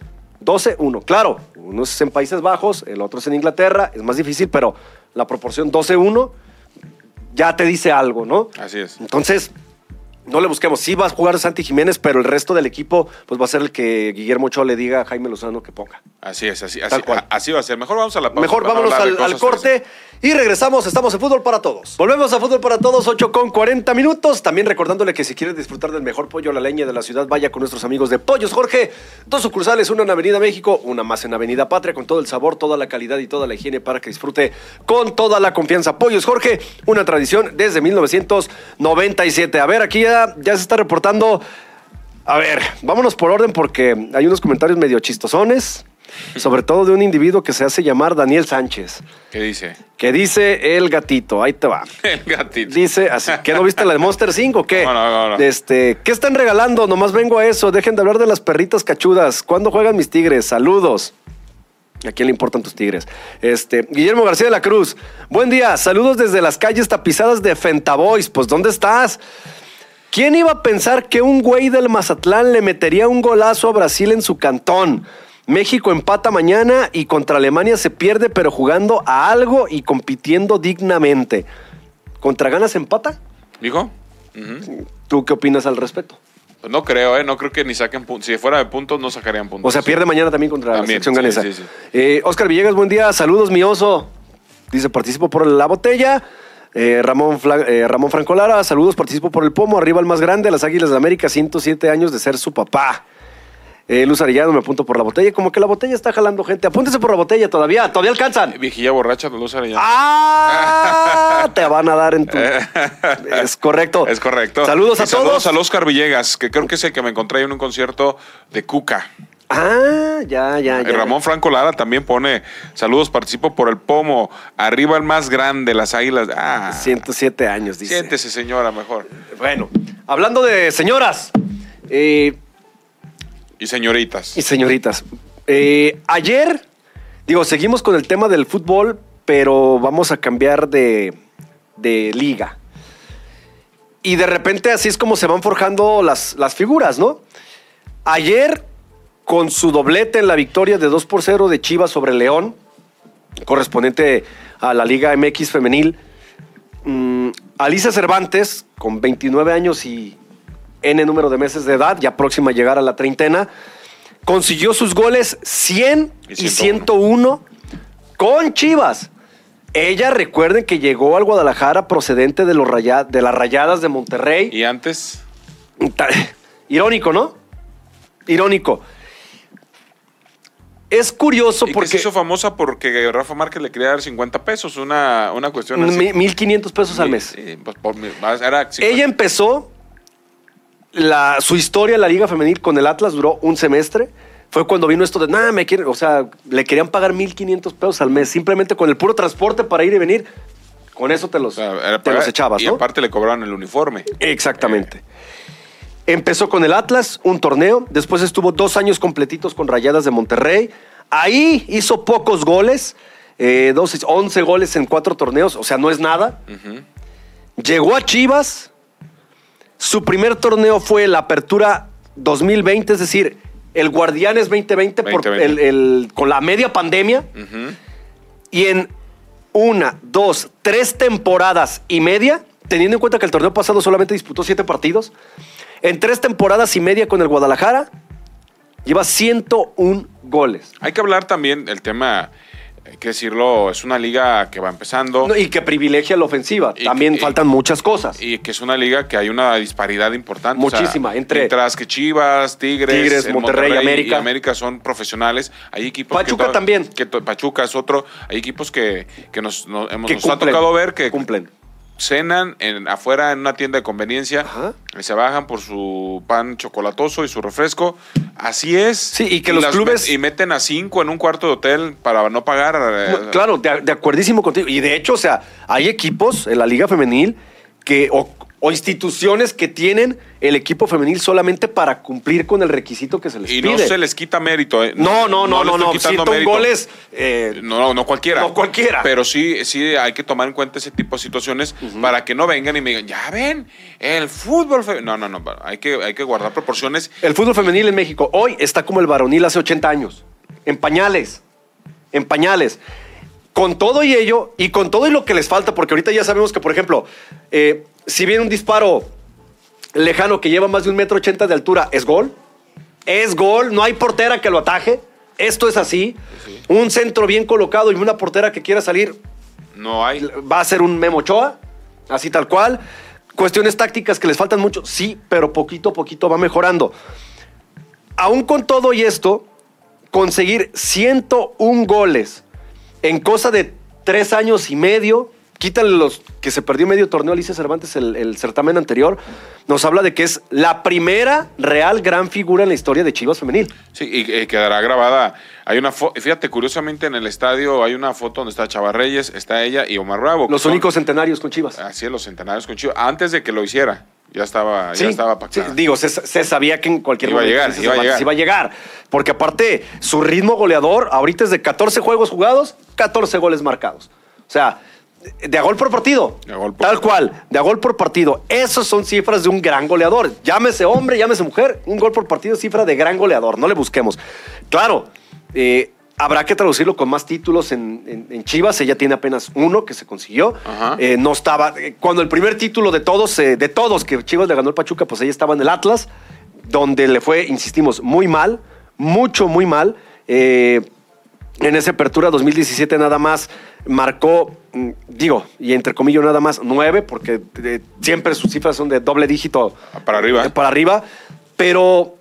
12-1. Claro, uno es en Países Bajos, el otro es en Inglaterra, es más difícil, pero la proporción 12-1 ya te dice algo, ¿no? Así es. Entonces, no le busquemos. Sí va a jugar Santi Jiménez, pero el resto del equipo pues va a ser el que Guillermo Ochoa le diga a Jaime Lozano que ponga. Así es, así, así, así va a ser. Mejor vamos a la pausa Mejor vámonos al, corte y regresamos. Estamos en Fútbol para Todos. Volvemos a Fútbol para Todos, 8 con 40 minutos. También recordándole que si quiere disfrutar del mejor pollo a la leña de la ciudad, vaya con nuestros amigos de Pollos Jorge. Dos sucursales, una en Avenida México, una más en Avenida Patria, con todo el sabor, toda la calidad y toda la higiene para que disfrute con toda la confianza. Pollos Jorge, una tradición desde 1997. A ver, aquí ya, ya se está reportando. A ver, vámonos por orden porque hay unos comentarios medio chistosones, sobre todo de un individuo que se hace llamar Daniel Sánchez, ¿Qué dice? que dice el gatito, ahí te va. El gatito. Dice así, ¿qué no viste la de Monster 5 o qué? No, no, no. Este, ¿qué están regalando? Nomás vengo a eso, dejen de hablar de las perritas cachudas. ¿Cuándo juegan mis tigres? Saludos. ¿A quién le importan tus tigres? Este, Guillermo García de la Cruz. Buen día, saludos desde las calles tapizadas de Fentaboys. Pues, ¿dónde estás? ¿Quién iba a pensar que un güey del Mazatlán le metería un golazo a Brasil en su cantón? México empata mañana y contra Alemania se pierde, pero jugando a algo y compitiendo dignamente. ¿Contra ganas empata? ¿Dijo? Ujú. ¿Tú qué opinas al respecto? Pues no creo, ¿eh? No creo que ni saquen puntos. Si fuera de puntos, no sacarían puntos. O sea, pierde mañana también contra También, la selección sí, ganesa. sí, sí. Eh, Oscar Villegas, buen día. Saludos, mi oso. Dice, participo por la botella. Eh, Ramón, eh, Ramón Franco Lara, saludos, participo por el pomo. Arriba el más grande, las Águilas de América, 107 años de ser su papá. Eh, Luz Arellano, me apunto por la botella. Como que la botella está jalando gente. Apúntese por la botella todavía, todavía alcanzan. Viejilla borracha, no lo sabe ya. ¡Ah! Te van a dar en tu. Es correcto. Es correcto. Saludos a todos. Saludos al Oscar Villegas, que creo que es el que me encontré en un concierto de Cuca. Ah, ya, ya, Y ya. Ramón Franco Lara también pone saludos, participo por el pomo. Arriba el más grande, las águilas. Ah, 107 años, dice. siéntese, señora, mejor. Bueno, hablando de señoras eh, Y señoritas. y señoritas, eh, ayer, digo, seguimos con el tema del fútbol, pero vamos a cambiar de, de liga. Y de repente así es como se van forjando las, las figuras, ¿no? Ayer, con su doblete en la victoria de 2 por 0 de Chivas sobre León, correspondiente a la Liga MX femenil, mm, Alicia Cervantes, con 29 años y N número de meses de edad, ya próxima a llegar a la treintena, consiguió sus goles 100 Y y 101 con Chivas. Ella, recuerden que llegó al Guadalajara procedente de, los raya- de las rayadas de Monterrey. Y antes, Irónico, ¿no? Irónico. Es curioso Y que porque... se hizo famosa porque Rafa Márquez le quería dar 50 pesos, una, una cuestión así. mi- 1.500 pesos al mes. Sí, pues, por mi- era 50. Ella empezó la, su historia en la Liga Femenil con el Atlas, duró un semestre. Fue cuando vino esto de, nada, me quieren, o sea, le querían pagar 1.500 pesos al mes, simplemente con el puro transporte para ir y venir. Con eso te los, O sea, era te pagar- los echabas, Y ¿no? aparte le cobraron el uniforme. Exactamente. Empezó con el Atlas, un torneo. Después estuvo dos años completitos con Rayadas de Monterrey. Ahí hizo pocos goles, eh, 12, 11 goles en cuatro torneos, o sea, no es nada. Llegó a Chivas. Su primer torneo fue la Apertura 2020, es decir, el Guardianes 2020, por 2020. el- el- con la media pandemia. Y en una, dos, tres temporadas y media, teniendo en cuenta que el torneo pasado solamente disputó siete partidos, en tres temporadas y media con el Guadalajara, lleva 101 goles. Hay que hablar también del tema, hay que decirlo, es una liga que va empezando. No, y que privilegia la ofensiva. Y- También faltan muchas cosas. Y que es una liga que hay una disparidad importante. Muchísima, entre- Mientras que Chivas, Tigres, Monterrey, América. y América son profesionales. Hay equipos Pachuca que también. Que Pachuca es otro. Hay equipos que, que nos, nos- hemos, nos ha tocado ver que cumplen. Cenan en, afuera en una tienda de conveniencia Ajá. y se bajan por su pan chocolatoso y su refresco. Así es. Sí, y que los clubes- y meten a cinco en un cuarto de hotel para no pagar. eh, No, claro, de, de acuerdísimo contigo. Y de hecho, o sea, hay equipos en la Liga Femenil que, o, o instituciones que tienen el equipo femenil solamente para cumplir con el requisito que se les Y pide. no se les quita mérito. eh. No, no, no, no, no. 101 mérito. goles. eh, No, no, no cualquiera. No cualquiera. Pero sí, sí hay que tomar en cuenta ese tipo de situaciones para que no vengan y me digan, ya ven, el fútbol. fe-". No, no, no. Hay que, hay que guardar proporciones. El fútbol femenil en México hoy está como el varonil hace 80 años. En pañales. En pañales. Con todo y ello, y con todo y lo que les falta, porque ahorita ya sabemos que, por ejemplo, eh, si viene un disparo lejano que lleva más de un metro ochenta de altura, ¿es gol? Es gol, no hay portera que lo ataje. Esto es así. Un centro bien colocado y una portera que quiera salir, No hay. va a ser un Memo Ochoa, así tal cual. Cuestiones tácticas que les faltan mucho, sí, pero poquito a poquito va mejorando. Aún con todo y esto, conseguir 101 goles en cosa de tres años y medio, quítale los que se perdió medio torneo Alicia Cervantes el, el certamen anterior, nos habla de que es la primera real gran figura en la historia de Chivas Femenil. Sí, y eh, quedará grabada. Hay una foto, fíjate, curiosamente en el estadio hay una foto donde está Chava Reyes, está ella y Omar Bravo. Los únicos centenarios con Chivas. Así es, los centenarios con Chivas. Antes de que lo hiciera, ya estaba, Sí, ya estaba sí, pactado. digo, se, se sabía que en cualquier Iba a momento llegar, Alicia iba a llegar. iba a llegar. Porque aparte, su ritmo goleador ahorita es de 14 juegos jugados, 14 goles marcados. O sea, de- de a gol por partido. De a gol por Tal partido. cual, de a gol por partido. Esas son cifras de un gran goleador. Llámese hombre, llámese mujer, un gol por partido es cifra de gran goleador. No le busquemos. Claro, eh, habrá que traducirlo con más títulos en, en- en Chivas. Ella tiene apenas uno que se consiguió. Eh, no estaba. eh, Cuando el primer título de todos, eh, de todos que Chivas le ganó el Pachuca, pues ella estaba en el Atlas, donde le fue, insistimos, muy mal, mucho, muy mal. Eh, en esa apertura 2017 nada más marcó, mm, digo, y entre comillas nada más nueve, porque siempre sus cifras son de doble dígito Para arriba. para arriba, pero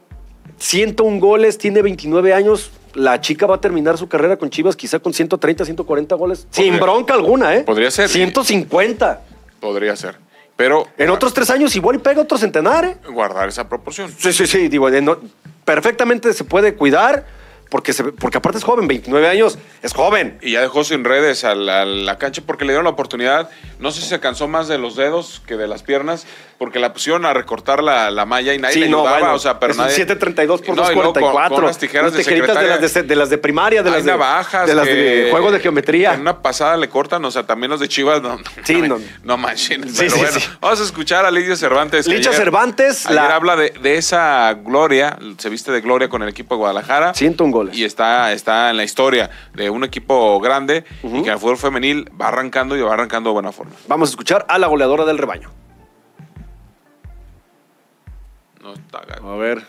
101 goles, tiene 29 años. La chica va a terminar su carrera con Chivas quizá con 130, 140 goles. sin bronca alguna, ¿eh? podría ser. 150. Podría ser. Pero En otros tres años igual y pega otro centenar, ¿eh? guardar esa proporción. Sí, sí, sí. Digo, no- perfectamente se puede cuidar porque, se, porque aparte es joven, 29 años, es joven. Y ya dejó sin redes a la, a la cancha porque le dieron la oportunidad. No sé si se cansó más de los dedos que de las piernas, porque la pusieron a recortar la, la malla y nadie le ayudaba. bueno, o sea, pero es nadie. 732 por No, y luego 244. Con, con las tijeras Unas de tijeritas de las de, de las de primaria, de Hay las de navajas. de las de juego de geometría. En una pasada le cortan, o sea, también los de Chivas no. Sí, no, no. manchen. Sí, pero sí, bueno, sí. vamos a escuchar a Lidia Cervantes. ayer- Cervantes, Ayer la- habla de, de esa gloria, se viste de gloria con el equipo de Guadalajara. 101 goles. Y está, está en la historia de un equipo grande y que el fútbol femenil va arrancando y va arrancando de buena forma. Vamos a escuchar a la goleadora del rebaño. No está, A ver,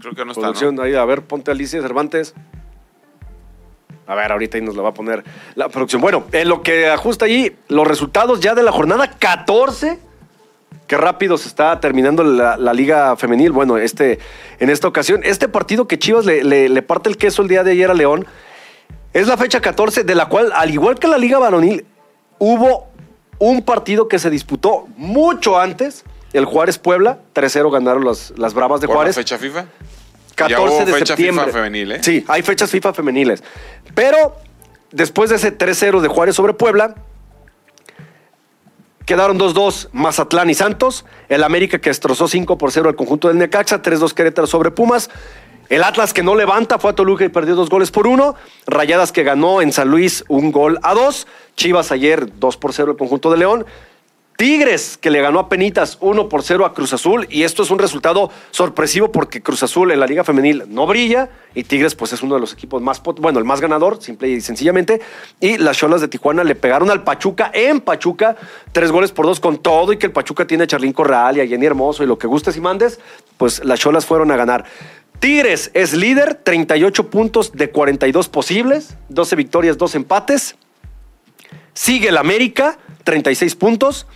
creo que no está. producción, ¿no? ahí, a ver, ponte Alicia Cervantes. A ver, ahorita ahí nos la va a poner la producción. Bueno, en lo que ajusta allí, los resultados ya de la jornada 14, qué rápido se está terminando la, la liga femenil. Bueno, este, en esta ocasión, este partido que Chivas le, le- le parte el queso el día de ayer a León, es la fecha 14, de la cual, al igual que la liga varonil, hubo un partido que se disputó mucho antes. El Juárez Puebla, 3-0 ganaron las, las Bravas de ¿Por la Juárez. fecha FIFA? 14 Ya hubo de fecha septiembre. FIFA femenil, ¿eh? Sí, hay fechas FIFA femeniles. Pero después de ese 3-0 de Juárez sobre Puebla, quedaron 2-2 Mazatlán y Santos. El América que destrozó 5 por 0 al conjunto del Necaxa, 3-2 Querétaro sobre Pumas. El Atlas que no levanta fue a Toluca y perdió dos goles por uno. Rayadas que ganó en San Luis un gol a dos. Chivas ayer 2 por 0 el conjunto de León. Tigres, que le ganó a Penitas 1 por 0 a Cruz Azul. Y esto es un resultado sorpresivo porque Cruz Azul en la Liga Femenil no brilla. Y Tigres, pues es uno de los equipos más, bueno, el más ganador, simple y sencillamente. Y las Cholas de Tijuana le pegaron al Pachuca en Pachuca, tres goles por dos con todo. Y que el Pachuca tiene a Charlín Corral y a Jenny Hermoso y lo que gustes y mandes, pues las Cholas fueron a ganar. Tigres es líder, 38 puntos de 42 posibles, 12 victorias, 2 empates. Sigue el América, 36 puntos.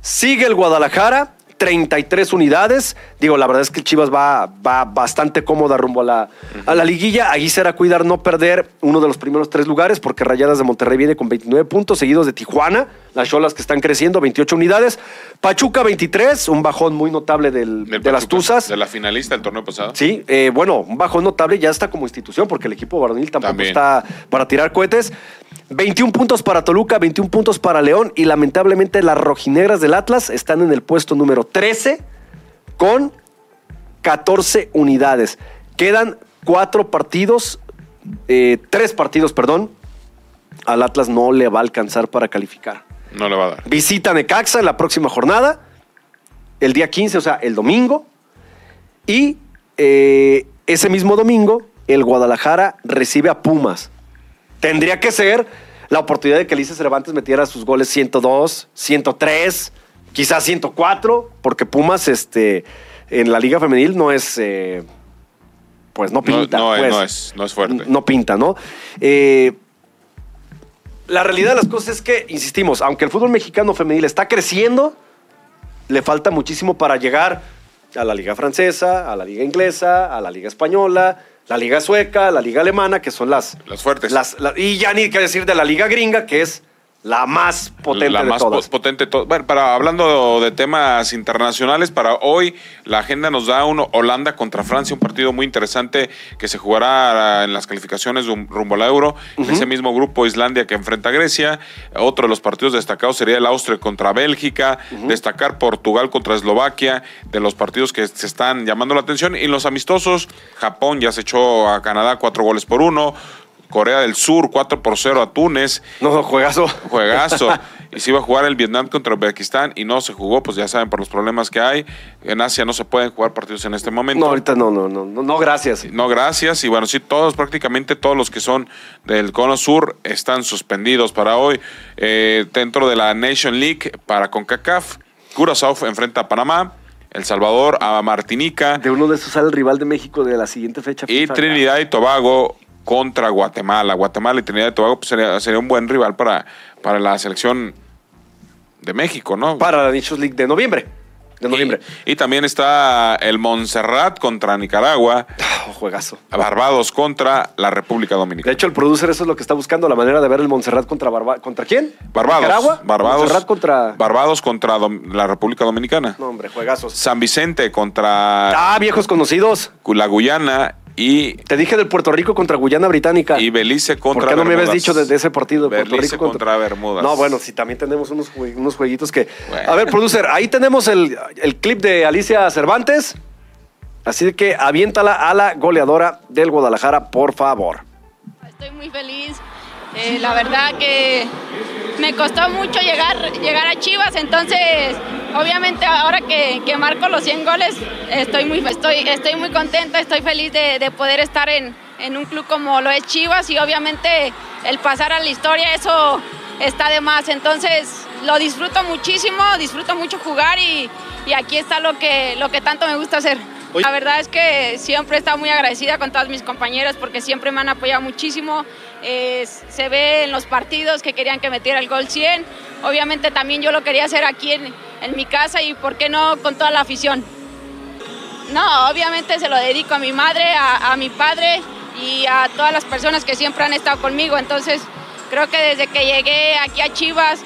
Sigue el Guadalajara, 33 unidades. Digo, la verdad es que Chivas va, va bastante cómoda rumbo a la, a la liguilla. Ahí será cuidar no perder uno de los primeros tres lugares, porque Rayadas de Monterrey viene con 29 puntos, seguidos de Tijuana. Las Cholas que están creciendo, 28 unidades. Pachuca, 23, un bajón muy notable del- Del de las Tuzas. De la finalista del torneo pasado. Sí, eh, bueno, un bajón notable ya está como institución porque el equipo varonil tampoco También. está para tirar cohetes. 21 puntos para Toluca, 21 puntos para León y lamentablemente las rojinegras del Atlas están en el puesto número 13 con 14 unidades. Quedan cuatro partidos, eh, tres partidos, perdón. Al Atlas no le va a alcanzar para calificar. No le va a dar. Visita Necaxa en la próxima jornada, el día 15, o sea, el domingo. Y eh, ese mismo domingo, el Guadalajara recibe a Pumas. Tendría que ser la oportunidad de que Alicia Cervantes metiera sus goles 102, 103, quizás 104, porque Pumas este, en la Liga Femenil no es. eh, pues no pinta. no, pues. no es, no es fuerte. No pinta, ¿no? Eh, la realidad de las cosas es que, insistimos, aunque el fútbol mexicano femenil está creciendo, le falta muchísimo para llegar a la liga francesa, a la liga inglesa, a la liga española, la liga sueca, la liga alemana, que son las... Las fuertes. las- y ya ni que decir de la liga gringa, que es la más potente la de más todas. po- potente. to- Bueno, para, hablando de temas internacionales, para hoy la agenda nos da uno Holanda contra Francia, un partido muy interesante que se jugará en las calificaciones rum- rumbo al Euro. En ese mismo grupo Islandia que enfrenta a Grecia. Otro de los partidos destacados sería el Austria contra Bélgica. Destacar Portugal contra Eslovaquia, de los partidos que se están llamando la atención. Y los amistosos, Japón ya se echó a Canadá cuatro goles por uno. Corea del Sur 4 por 0 a Túnez. No, no, juegazo. Juegazo. y se iba a jugar el Vietnam contra Uzbekistán y no se jugó, pues ya saben, por los problemas que hay. En Asia no se pueden jugar partidos en este momento. No, ahorita no, no, no, no, no, gracias. No, gracias. Y bueno, sí, todos, prácticamente todos los que son del Cono Sur están suspendidos para hoy. Eh, dentro de la Nation League para CONCACAF, Curazao enfrenta a Panamá, El Salvador a Martinica De uno de esos sale el rival de México de la siguiente fecha. y FIFA. Trinidad y Tobago contra Guatemala. Guatemala y Trinidad y Tobago pues, sería, sería un buen rival para, para la selección de México, ¿no? Para la Nations League de noviembre. De noviembre. Y, y también está el Montserrat contra Nicaragua, Oh, juegazo. Barbados contra la República De Dominicana. hecho, el producer eso es lo que está buscando, la manera de ver el Montserrat contra Barba ¿Contra quién? Barbados. ¿Nicaragua? Barbados. Montserrat contra... Barbados contra la República Dominicana. No, hombre, juegazos. San Vicente contra Ah, viejos conocidos. la Guyana y, Te dije del Puerto Rico contra Guyana Británica. y Belice contra ¿Por qué no me habías dicho de, de ese partido de Puerto Belice Rico contra Bermudas. No, bueno, sí, también tenemos unos, jue- unos jueguitos que... Bueno. A ver, producer, ahí tenemos el, el clip de Alicia Cervantes. Así que aviéntala a la goleadora del Guadalajara, por favor. Estoy muy feliz. Eh, la verdad que me costó mucho llegar, llegar a Chivas, entonces obviamente ahora que, que marco los 100 goles estoy muy, estoy, estoy muy contenta, estoy feliz de, de poder estar en, en un club como lo es Chivas y obviamente el pasar a la historia eso está de más, entonces lo disfruto muchísimo, disfruto mucho jugar y, y aquí está lo que, lo que tanto me gusta hacer. La verdad es que siempre he estado muy agradecida con todas mis compañeras porque siempre me han apoyado muchísimo. Eh, se ve en los partidos que querían que metiera el gol 100. Obviamente también yo lo quería hacer aquí en, en mi casa y por qué no con toda la afición. No, obviamente se lo dedico a mi madre, a, a mi padre y a todas las personas que siempre han estado conmigo. Entonces, creo que desde que llegué aquí a Chivas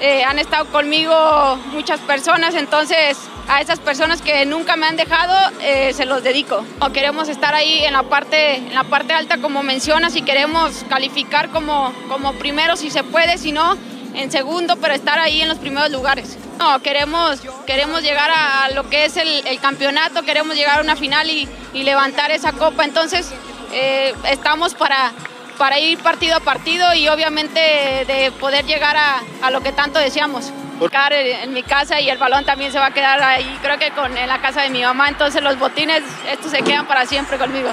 eh, han estado conmigo muchas personas, entonces a esas personas que nunca me han dejado eh, se los dedico. Queremos estar ahí en la parte, en la parte alta como mencionas y queremos calificar como, como primero si se puede, si no en segundo, pero estar ahí en los primeros lugares. No, queremos, queremos llegar a lo que es el, campeonato, queremos llegar a una final y, levantar esa copa. Entonces, eh, estamos para, para ir partido a partido y obviamente de poder llegar a lo que tanto deseamos. Quedar en mi casa y el balón también se va a quedar ahí, creo que con, en la casa de mi mamá, entonces los botines, estos se quedan para siempre conmigo.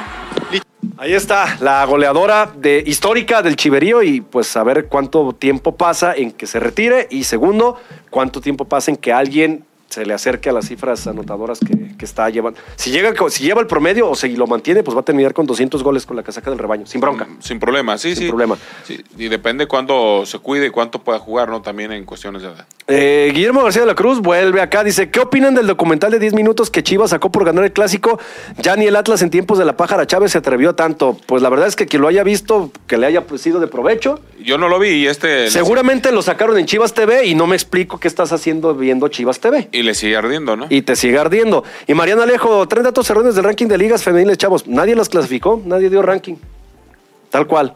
Ahí está la goleadora de, histórica del Chiverío y pues a ver cuánto tiempo pasa en que se retire y segundo, cuánto tiempo pasa en que alguien se le acerque a las cifras anotadoras que, que está llevando. Si, llega, si lleva el promedio o si lo mantiene, pues va a terminar con 200 goles con la casaca del rebaño, sin bronca. Sin problema, sí, Sin sí. problema. Sí, Y depende cuándo se cuide y cuánto pueda jugar, ¿no? También en cuestiones de edad. Eh, Guillermo García de la Cruz vuelve acá, dice, ¿qué opinan del documental de 10 minutos que Chivas sacó por ganar el clásico? Ya ni el Atlas en tiempos de la pájara Chávez se atrevió a tanto. Pues la verdad es que quien lo haya visto, que le haya sido de provecho. Yo no lo vi y este. Seguramente lo sacaron en Chivas TV y no me explico qué estás haciendo viendo Chivas TV. Y le sigue ardiendo, ¿no? Y te sigue ardiendo. Y Mariana Alejo, tres datos erróneos del ranking de ligas femeniles, chavos. Nadie las clasificó, nadie dio ranking. Tal cual.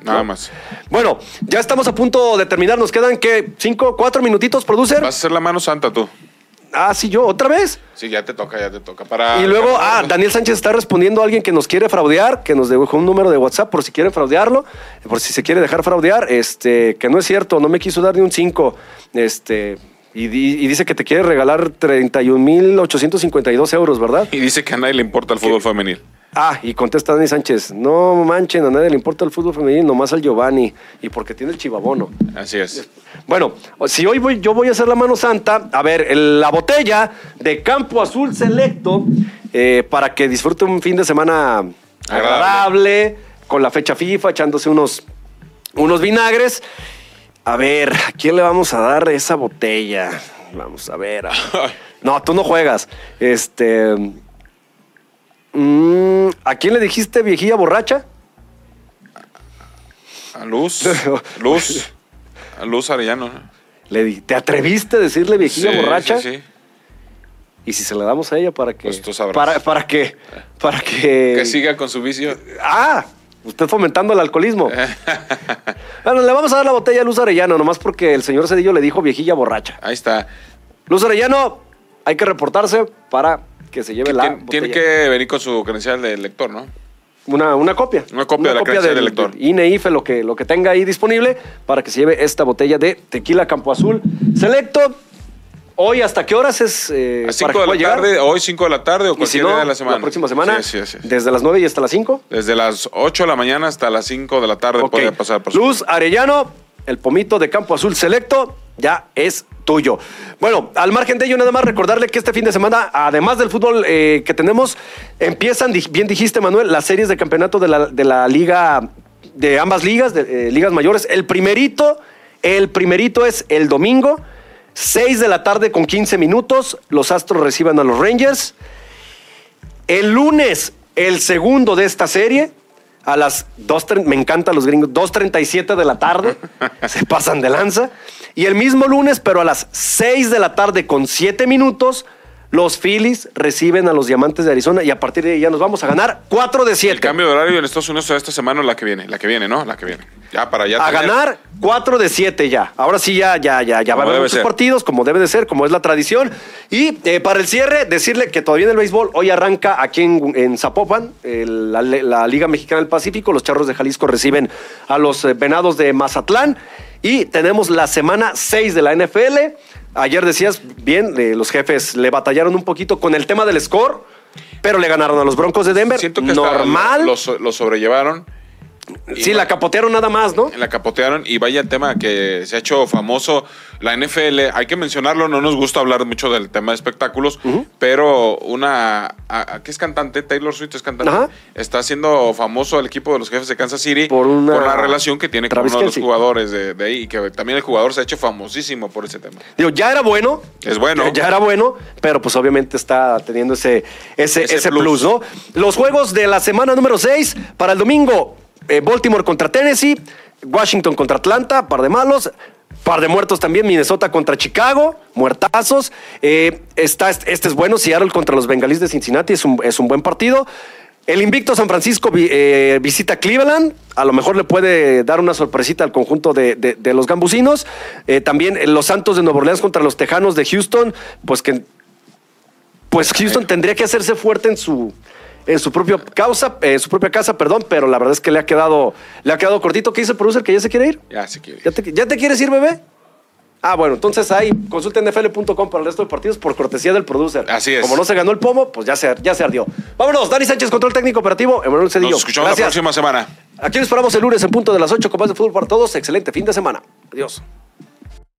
Nada más. Bueno, ya estamos a punto de terminar. Nos quedan, ¿qué? ¿Cinco, cuatro minutitos, producer? Vas a hacer la mano santa tú. Ah, sí, yo, otra vez. Sí, ya te toca, ya te toca. Para Y luego, ah, Daniel Sánchez está respondiendo a alguien que nos quiere fraudear, que nos dejó un número de WhatsApp por si quieren fraudearlo, por si se quiere dejar fraudear, este, que no es cierto, no me quiso dar ni un 5, este, y, di- y dice que te quiere regalar 31.852 euros, ¿verdad? Y dice que a nadie le importa el fútbol femenil. Ah, y contesta Dani Sánchez, no manchen, a nadie le importa el fútbol femenino, nomás al Giovanni, y porque tiene el chivabono. Así es. Bueno, si hoy voy, yo voy a hacer la mano santa, a ver, el- la botella de Campo Azul Selecto eh, para que disfrute un fin de semana agradable, con la fecha FIFA, echándose unos, unos vinagres. A ver, ¿a quién le vamos a dar esa botella? Vamos a ver. a- No, tú no juegas. Este. mm, ¿A quién le dijiste viejilla borracha? A Luz. Luz. A Luz Arellano. ¿no? Le di- ¿Te atreviste a decirle viejilla Sí, borracha? Sí, sí. Y si se la damos a ella para que. Pues tú sabrás. Para, para que. Para que. Que siga con su vicio. Ah, usted fomentando el alcoholismo. bueno, le vamos a dar la botella a Luz Arellano, nomás porque el señor Cedillo le dijo viejilla borracha. Ahí está. Luz Arellano, hay que reportarse para que se lleve la. Tien- Tiene botella. que venir con su credencial de lector, ¿no? Una, una copia. Una copia de la credencial del lector. INE, IFE, lo que, lo que tenga ahí disponible para que se lleve esta botella de tequila Campo Azul Selecto. Hoy, ¿hasta qué horas es? eh, A para 5 que de la llegar? tarde, hoy 5 de la tarde o Y si cualquier no, día de la semana. próxima semana, Sí, sí, sí. desde las 9 y hasta las 5. Desde las 8 de la mañana hasta las 5 de la tarde podría pasar por Luz Arellano, el pomito de Campo Azul Selecto, ya es tuyo. Bueno, al margen de ello, nada más recordarle que este fin de semana, además del fútbol eh, que tenemos, empiezan, bien dijiste, Manuel, las series de campeonato de la, de la liga, de ambas ligas, de eh, ligas mayores. El primerito, el primerito es el domingo, 6 de la tarde con 15 minutos. Los Astros reciban a los Rangers. El lunes, el segundo de esta serie, a las 2.30, me encantan los gringos, 2.37 de la tarde, se pasan de lanza. Y el mismo lunes, pero a las 6 de la tarde con 7 minutos, los Phillies reciben a los Diamantes de Arizona y a partir de ahí ya nos vamos a ganar 4 de 7. El cambio de horario en Estados Unidos esta semana o la que viene. La que viene, ¿no? La que viene. Ya para ya. a tener- ganar 4 de 7 ya. Ahora sí ya, ya, ya, ya van a haber muchos ser. partidos, como debe de ser, como es la tradición. Y eh, para el cierre, decirle que todavía en el béisbol, hoy arranca aquí en, en Zapopan, el- la, la Liga Mexicana del Pacífico. Los Charros de Jalisco reciben a los eh, Venados de Mazatlán. Y tenemos la semana 6 de la NFL. Ayer decías, bien, eh, los jefes le batallaron un poquito con el tema del score, pero le ganaron a los Broncos de Denver. Siento que Normal. Lo sobrellevaron. Y Sí, va- la capotearon nada más, ¿no? La capotearon y vaya el tema que se ha hecho famoso. La NFL, hay que mencionarlo, no nos gusta hablar mucho del tema de espectáculos, pero una, que es cantante, Taylor Swift es cantante, Ajá. está haciendo famoso el equipo de los jefes de Kansas City Por una- la relación que tiene Travis con uno de los jugadores de, de ahí y que también el jugador se ha hecho famosísimo por ese tema. Digo, ya era bueno. Es bueno. Ya, ya era bueno, pero pues obviamente está teniendo ese, ese, Ese ese plus. plus. ¿no? Los juegos de la semana número 6 para el domingo. Eh, Baltimore contra Tennessee, Washington contra Atlanta, par de malos. Par de muertos también, Minnesota contra Chicago, muertazos. Eh, está, este es bueno, Seattle contra los Bengalíes de Cincinnati, es un, es un buen partido. El invicto San Francisco eh, visita Cleveland. A lo mejor le puede dar una sorpresita al conjunto de, de- los gambusinos. También los Santos de Nueva Orleans contra los Tejanos de Houston. Pues que. Pues Houston tendría que hacerse fuerte en su. En su propia causa, en su propia casa, perdón, pero la verdad es que le ha quedado, le ha quedado cortito. ¿Qué dice el producer? ¿Que ya se quiere ir? Ya se quiere. ¿Ya te, ya te quieres ir, bebé? Ah, bueno, entonces ahí consulten nfl.com para el resto de partidos por cortesía del producer. Así es. Como no se ganó el pomo, pues ya se, ya se ardió. Vámonos, Dani Sánchez, control técnico operativo, Emanuel Cedillo. Nos escuchamos Gracias. la próxima semana. Aquí nos esperamos el lunes en punto de las 8 con más de fútbol para todos. Excelente fin de semana. Adiós.